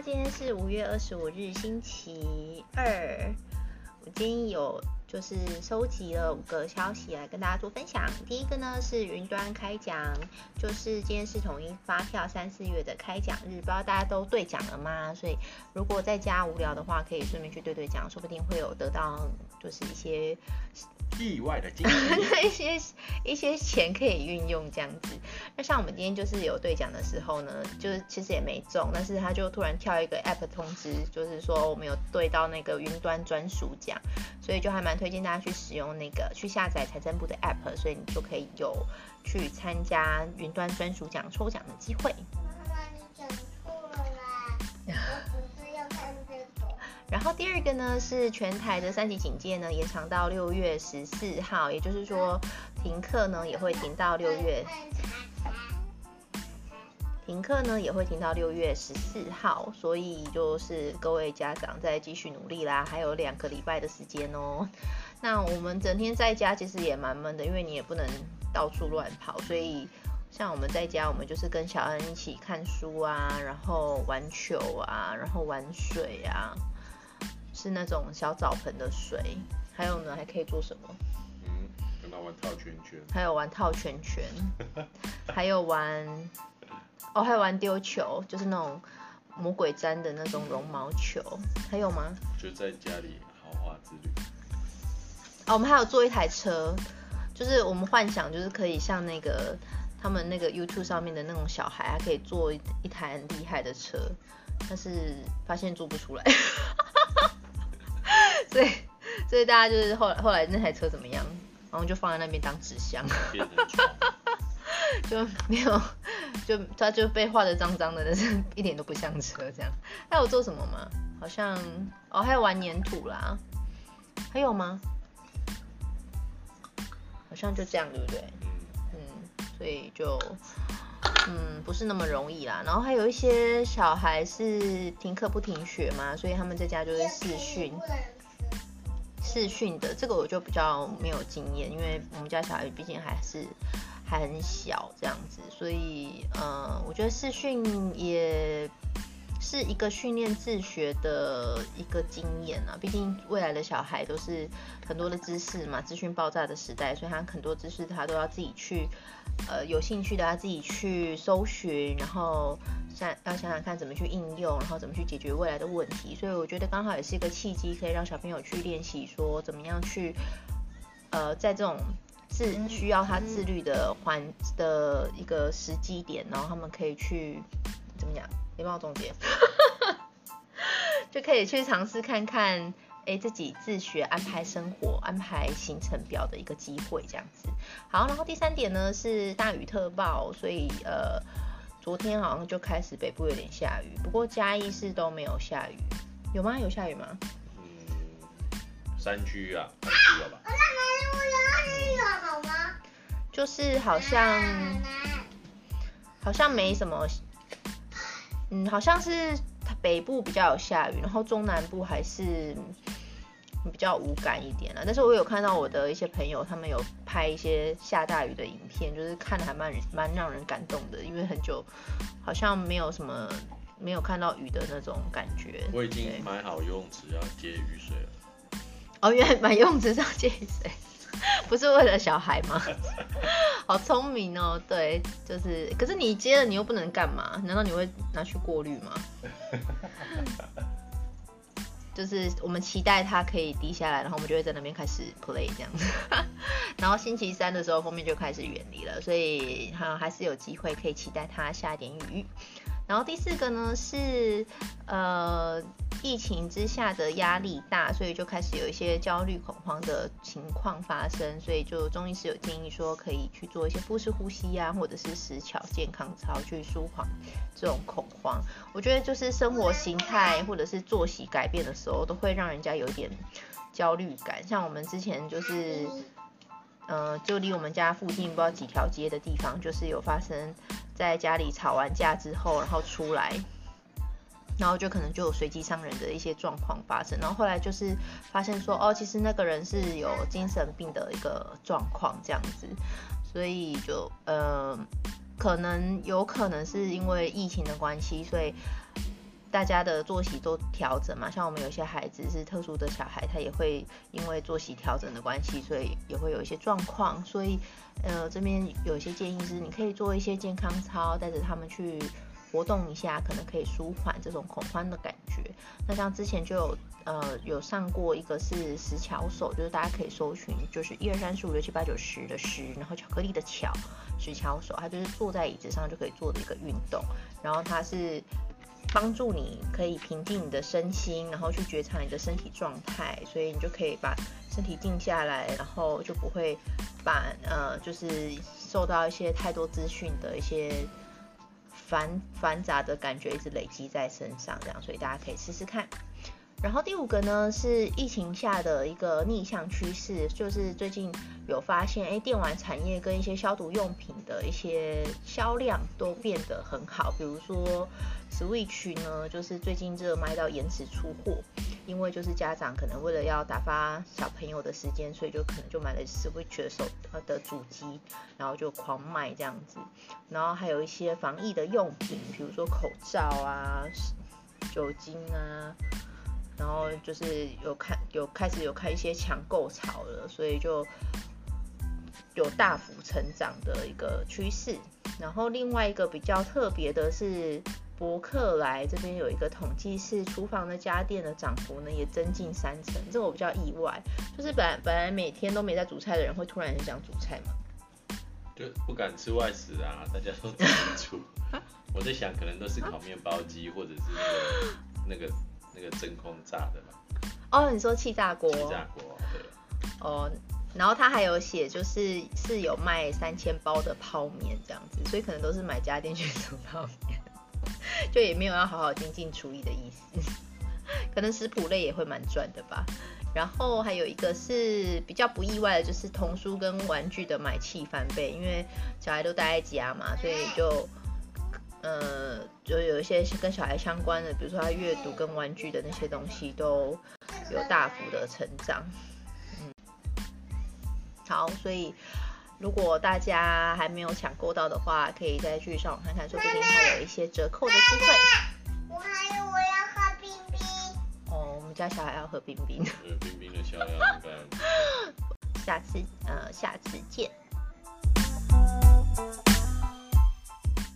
今天是五月二十五日，星期二。我今天有就是收集了五个消息来跟大家做分享。第一个呢是云端开奖，就是今天是统一发票三四月的开奖日，不知道大家都兑奖了吗？所以如果在家无聊的话，可以顺便去兑兑奖，说不定会有得到就是一些。意外的惊喜，一些一些钱可以运用这样子。那像我们今天就是有兑奖的时候呢，就是其实也没中，但是他就突然跳一个 app 通知，就是说我们有兑到那个云端专属奖，所以就还蛮推荐大家去使用那个去下载财政部的 app，所以你就可以有去参加云端专属奖抽奖的机会。然后第二个呢是全台的三级警戒呢延长到六月十四号，也就是说停课呢也会停到六月，停课呢也会停到六月十四号，所以就是各位家长再继续努力啦，还有两个礼拜的时间哦。那我们整天在家其实也蛮闷的，因为你也不能到处乱跑，所以像我们在家，我们就是跟小恩一起看书啊，然后玩球啊，然后玩水啊。是那种小澡盆的水，还有呢，还可以做什么？嗯，跟他玩套圈圈。还有玩套圈圈，还有玩，哦，还有玩丢球，就是那种魔鬼粘的那种绒毛球。还有吗？就在家里豪华之旅。哦，我们还有做一台车，就是我们幻想，就是可以像那个他们那个 YouTube 上面的那种小孩，还可以做一一台很厉害的车，但是发现做不出来。所以，所以大家就是后来后来那台车怎么样？然后就放在那边当纸箱，就没有，就他就被画得脏脏的，但是一点都不像车这样。还有做什么吗？好像哦，还有玩粘土啦。还有吗？好像就这样，对不对？嗯，所以就嗯不是那么容易啦。然后还有一些小孩是停课不停学嘛，所以他们在家就是视讯。视讯的这个我就比较没有经验，因为我们家小孩毕竟还是还很小这样子，所以呃，我觉得视讯也是一个训练自学的一个经验啊。毕竟未来的小孩都是很多的知识嘛，资讯爆炸的时代，所以他很多知识他都要自己去呃有兴趣的他自己去搜寻，然后。想要想想看怎么去应用，然后怎么去解决未来的问题，所以我觉得刚好也是一个契机，可以让小朋友去练习说怎么样去，呃，在这种是需要他自律的环的一个时机点，然后他们可以去怎么讲？你帮我总结，就可以去尝试看看，哎，自己自学安排生活、安排行程表的一个机会，这样子。好，然后第三点呢是大雨特报，所以呃。昨天好像就开始北部有点下雨，不过嘉义市都没有下雨，有吗？有下雨吗？嗯，山区啊，山区有吧？好吗？就是好像好像没什么，嗯，好像是北部比较有下雨，然后中南部还是。比较无感一点啦，但是我有看到我的一些朋友，他们有拍一些下大雨的影片，就是看的还蛮蛮让人感动的，因为很久好像没有什么没有看到雨的那种感觉。我已经买好游泳池要接雨水了。哦，原来买游泳池要接雨水，不是为了小孩吗？好聪明哦，对，就是，可是你接了你又不能干嘛？难道你会拿去过滤吗？就是我们期待它可以滴下来，然后我们就会在那边开始 play 这样子。然后星期三的时候，锋面就开始远离了，所以哈还是有机会可以期待它下一点雨。然后第四个呢是呃。疫情之下的压力大，所以就开始有一些焦虑恐慌的情况发生，所以就中医师有建议说可以去做一些腹式呼吸呀、啊，或者是石桥健康操去舒缓这种恐慌。我觉得就是生活形态或者是作息改变的时候，都会让人家有点焦虑感。像我们之前就是，呃，就离我们家附近不知道几条街的地方，就是有发生在家里吵完架之后，然后出来。然后就可能就有随机伤人的一些状况发生，然后后来就是发现说，哦，其实那个人是有精神病的一个状况这样子，所以就呃，可能有可能是因为疫情的关系，所以大家的作息都调整嘛，像我们有些孩子是特殊的小孩，他也会因为作息调整的关系，所以也会有一些状况。所以，呃，这边有一些建议是，你可以做一些健康操，带着他们去活动一下，可能可以舒缓这种恐慌的感觉。那像之前就有，呃，有上过一个是石巧手，就是大家可以搜寻，就是一二三四五六七八九十的十，然后巧克力的巧，石巧手，它就是坐在椅子上就可以做的一个运动，然后它是。帮助你可以平静你的身心，然后去觉察你的身体状态，所以你就可以把身体静下来，然后就不会把呃就是受到一些太多资讯的一些繁繁杂的感觉一直累积在身上，这样，所以大家可以试试看。然后第五个呢是疫情下的一个逆向趋势，就是最近有发现，哎，电玩产业跟一些消毒用品的一些销量都变得很好。比如说 Switch 呢，就是最近热卖到延迟出货，因为就是家长可能为了要打发小朋友的时间，所以就可能就买了 Switch 的手的主机，然后就狂卖这样子。然后还有一些防疫的用品，比如说口罩啊、酒精啊。然后就是有看有开始有开一些抢购潮了，所以就有大幅成长的一个趋势。然后另外一个比较特别的是，博客来这边有一个统计，是厨房的家电的涨幅呢也增近三成，这个我比较意外。就是本来本来每天都没在煮菜的人，会突然很想煮菜嘛？就不敢吃外食啊，大家都自己煮。我在想，可能都是烤面包机或者是那个那个。那个真空炸的吧？哦，你说气炸锅？气炸锅，对。哦，然后他还有写，就是是有卖三千包的泡面这样子，所以可能都是买家电去煮泡面，就也没有要好好精进厨艺的意思。可能食谱类也会蛮赚的吧。然后还有一个是比较不意外的，就是童书跟玩具的买气翻倍，因为小孩都待在家嘛，所以就。呃，就有一些跟小孩相关的，比如说他阅读跟玩具的那些东西都有大幅的成长。嗯，好，所以如果大家还没有抢购到的话，可以再去上网看看，说不定还有一些折扣的机会。我还有我要喝冰冰。哦，我们家小孩要喝冰冰。冰冰的销量应该。下次呃，下次见。